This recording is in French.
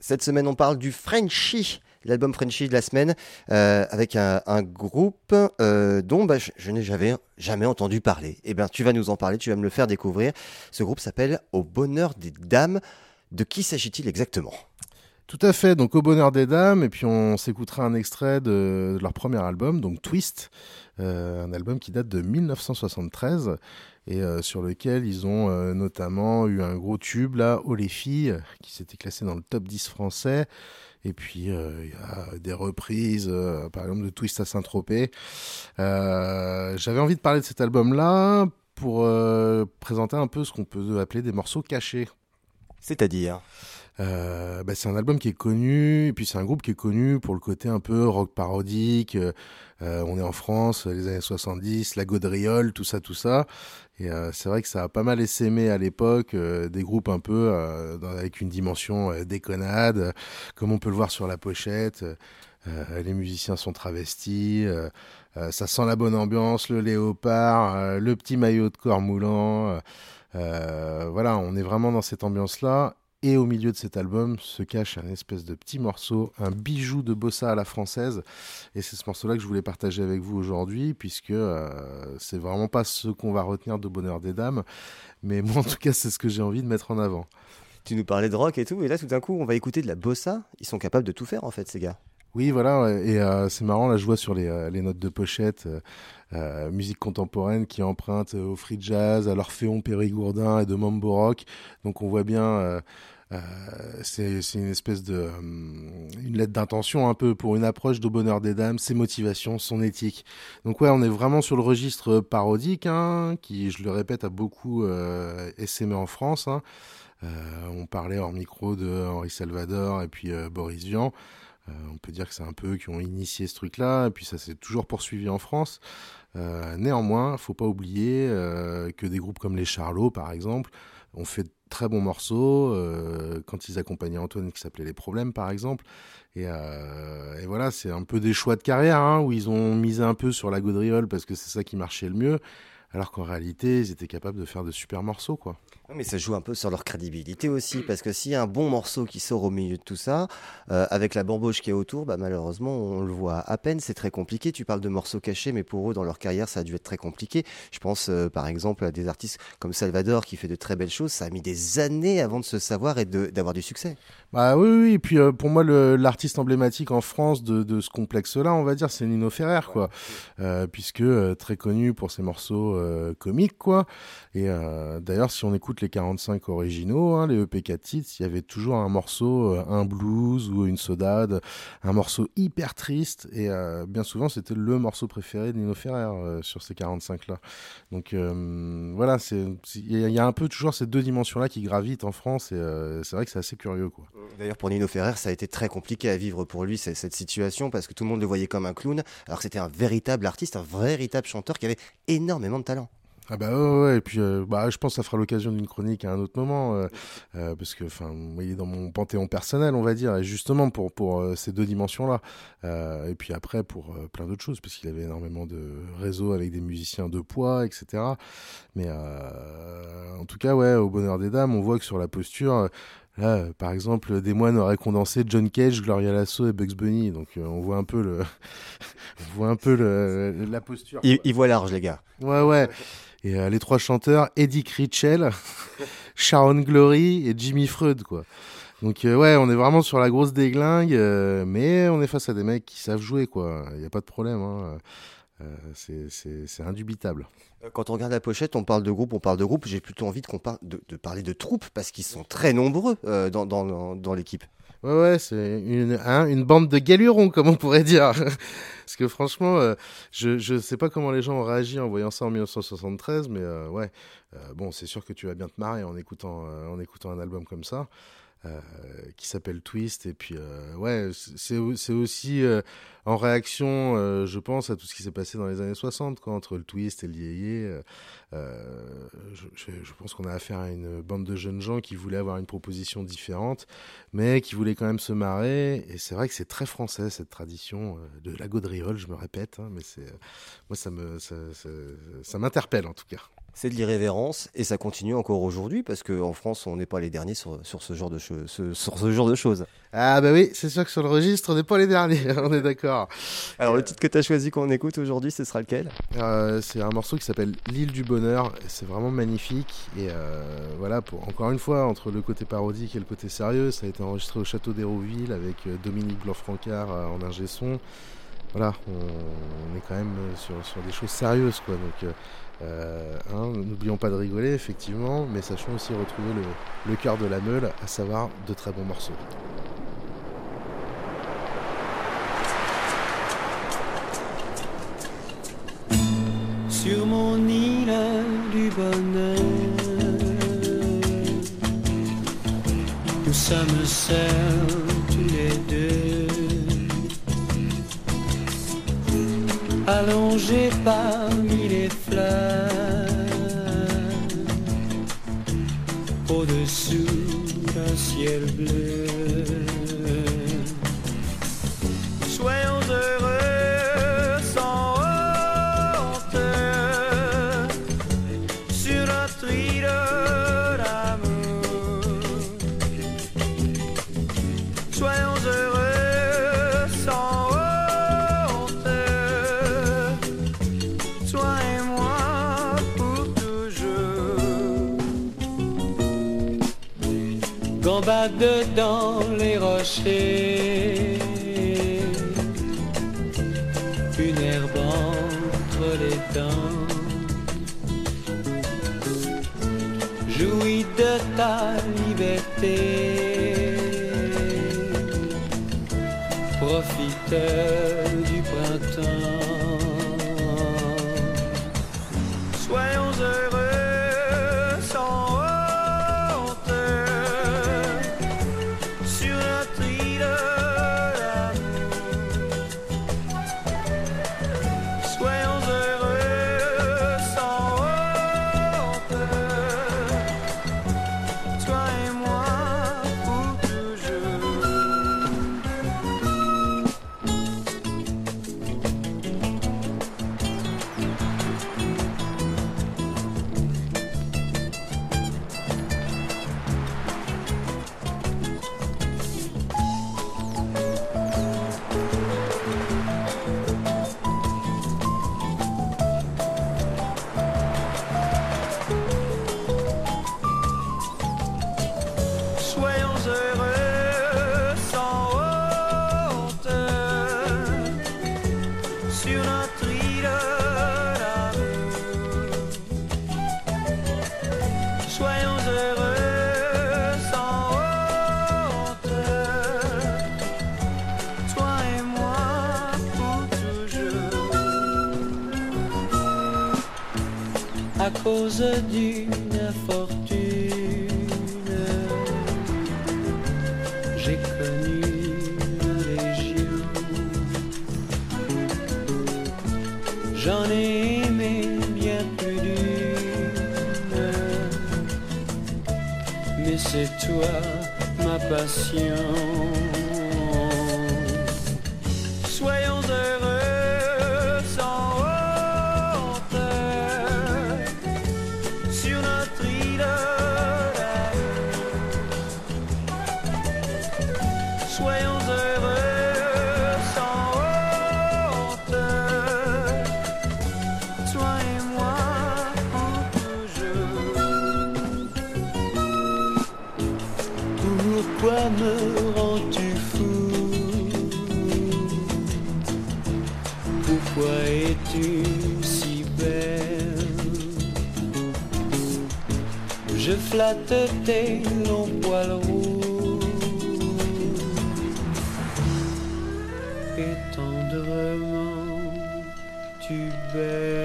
Cette semaine on parle du Frenchy l'album Frenchy de la semaine, euh, avec un, groupe euh, dont bah, je, n'ai jamais, jamais entendu parler. Eh bien, tu vas nous en parler, tu vas me le faire découvrir. Ce groupe s'appelle Au bonheur des dames. De qui s'agit-il exactement? Tout à fait, donc au bonheur des dames, et puis on s'écoutera un extrait de, leur premier album, donc Twist, euh, un album qui date de 1973 et sur lequel ils ont notamment eu un gros tube là, Oh les filles, qui s'était classé dans le top 10 français. Et puis, euh, il y a des reprises, euh, par exemple, de Twist à Saint-Tropez. Euh, j'avais envie de parler de cet album-là pour présenter un peu ce qu'on peut appeler des morceaux cachés. C'est-à-dire? Bah, c'est un album qui est connu, et puis c'est un groupe qui est connu pour le côté un peu rock parodique. on est en France, les années 70, la gaudriole, tout ça, tout ça. Et euh, c'est vrai que ça a pas mal essaimé à l'époque, euh, des groupes un peu euh, avec une dimension déconnade, comme on peut le voir sur la pochette. les musiciens sont travestis, ça sent la bonne ambiance, le léopard, le petit maillot de corps moulant. voilà, on est vraiment dans cette ambiance-là. Et au milieu de cet album se cache un espèce de petit morceau, un bijou de bossa à la française. Et c'est ce morceau-là que je voulais partager avec vous aujourd'hui, puisque euh, c'est vraiment pas ce qu'on va retenir de Bonheur des Dames. Mais moi, en tout cas, c'est ce que j'ai envie de mettre en avant. Tu nous parlais de rock et tout, et là, tout d'un coup, on va écouter de la bossa. Ils sont capables de tout faire, en fait, ces gars. Oui, voilà, et euh, c'est marrant, là je vois sur les, euh, notes de pochette, euh, musique contemporaine qui emprunte au free jazz, à l'Orphéon Périgourdin et de Mambo Rock. Donc on voit bien, c'est une espèce de... une lettre d'intention un peu pour une approche de bonheur des dames, ses motivations, son éthique. Donc ouais, on est vraiment sur le registre parodique, hein, qui, je le répète, a beaucoup essaimé en France. Hein. on parlait hors micro de Henri Salvador et puis Boris Vian. Euh, on peut dire que c'est un peu qui ont initié ce truc-là, et puis ça s'est toujours poursuivi en France. Euh, néanmoins, faut pas oublier euh, que des groupes comme les Charlots, par exemple, ont fait de très bons morceaux quand ils accompagnaient Antoine qui s'appelait Les Problèmes, par exemple. Et, voilà, c'est un peu des choix de carrière hein, où ils ont misé un peu sur la gaudriole parce que c'est ça qui marchait le mieux alors qu'en réalité, ils étaient capables de faire de super morceaux, quoi. Mais ça joue un peu sur leur crédibilité aussi, parce que s'il y a un bon morceau qui sort au milieu de tout ça, euh, avec la bamboche qui est autour, bah, malheureusement, on le voit à peine, c'est très compliqué. Tu parles de morceaux cachés, mais pour eux, dans leur carrière, ça a dû être très compliqué. Je pense euh, par exemple à des artistes comme Salvador qui fait de très belles choses. Ça a mis des années avant de se savoir et d'avoir du succès. Bah oui, oui. Et puis euh, pour moi, l'artiste emblématique en France de, ce complexe-là, on va dire, c'est Nino Ferrer, quoi, puisque très connu pour ses morceaux comiques, quoi. Et d'ailleurs, si on écoute les 45 originaux, hein, les EP 4 titres, il y avait toujours un morceau, euh, un blues ou une sodade, un morceau hyper triste. Et euh, bien souvent, c'était le morceau préféré de Nino Ferrer euh, sur ces 45-là. Donc voilà, il y, a un peu toujours ces deux dimensions-là qui gravitent en France. Et c'est vrai que c'est assez curieux. quoi. D'ailleurs, pour Nino Ferrer, ça a été très compliqué à vivre pour lui, cette situation, parce que tout le monde le voyait comme un clown, alors c'était un véritable artiste, un véritable chanteur qui avait énormément de talent. Ah bah ouais, ouais, et puis euh, bah, je pense que ça fera l'occasion d'une chronique à un autre moment, euh, euh, parce que enfin, il est dans mon panthéon personnel, on va dire, et justement pour pour ces deux dimensions-là, et puis après pour plein d'autres choses, parce qu'il avait énormément de réseaux avec des musiciens de poids, etc. Mais en tout cas, ouais, au bonheur des dames, on voit que sur la posture, Là, par exemple, des moines auraient condensé John Cage, Gloria Lasso et Bugs Bunny. Donc, on voit un peu le, on voit un peu le, la posture. Il, il voit large, les gars. Ouais, ouais. Et euh, les trois chanteurs, Eddie Critchell, Sharon Glory et Jimmy Freud, quoi. Donc euh, ouais, on est vraiment sur la grosse déglingue, euh, mais on est face à des mecs qui savent jouer, quoi. Il n'y a pas de problème. Hein. c'est indubitable. Quand on regarde la pochette, on parle de groupe, on parle de groupe. J'ai plutôt envie de, de, de, parler de troupes parce qu'ils sont très nombreux dans, dans, dans l'équipe. Ouais, ouais, c'est une, hein, une bande de galurons, comme on pourrait dire. Parce que franchement, euh, je je sais pas comment les gens ont réagi en voyant ça en 1973, mais euh, ouais, euh, bon, c'est sûr que tu vas bien te marrer en écoutant, en écoutant un album comme ça. Qui s'appelle Twist. Et puis, ouais, c'est aussi en réaction, je pense, à tout ce qui s'est passé dans les années 60, quoi, entre le Twist et le Yéyé. Je, je, pense qu'on a affaire à une bande de jeunes gens qui voulaient avoir une proposition différente, mais qui voulaient quand même se marrer. Et c'est vrai que c'est très français, cette tradition de la gaudriole, je me répète, hein, mais c'est moi, ça me ça, ça m'interpelle en tout cas. C'est de l'irrévérence et ça continue encore aujourd'hui parce qu'en France, on n'est pas les derniers sur, sur, ce genre de sur ce genre de choses. Ah bah oui, c'est sûr que sur le registre, on n'est pas les derniers, on est d'accord. Alors le titre que tu as choisi qu'on écoute aujourd'hui, ce sera lequel? Euh, C'est un morceau qui s'appelle L'île du bonheur, c'est vraiment magnifique. Et euh, voilà, pour, encore une fois, entre le côté parodique et le côté sérieux, ça a été enregistré au Château d'Hérouville avec euh, Dominique Blanc-Francard en ingé son. Voilà, on, est quand même sur, sur des choses sérieuses quoi. Donc euh, hein, n'oublions pas de rigoler, effectivement, mais sachons aussi retrouver le, le cœur de la meule, à savoir de très bons morceaux. Sur mon île du bonheur, nous sommes seuls allongés parmi Gambade dans les rochers, une herbe entre les dents. Jouis de ta liberté, profite cause d'une fortune j'ai connu la légion. J'en ai aimé bien plus d'une, mais c'est toi ma passion. me rends-tu fou? Pourquoi es-tu si belle? Je flatte tes longs poils roux. Et tendrement tu baises.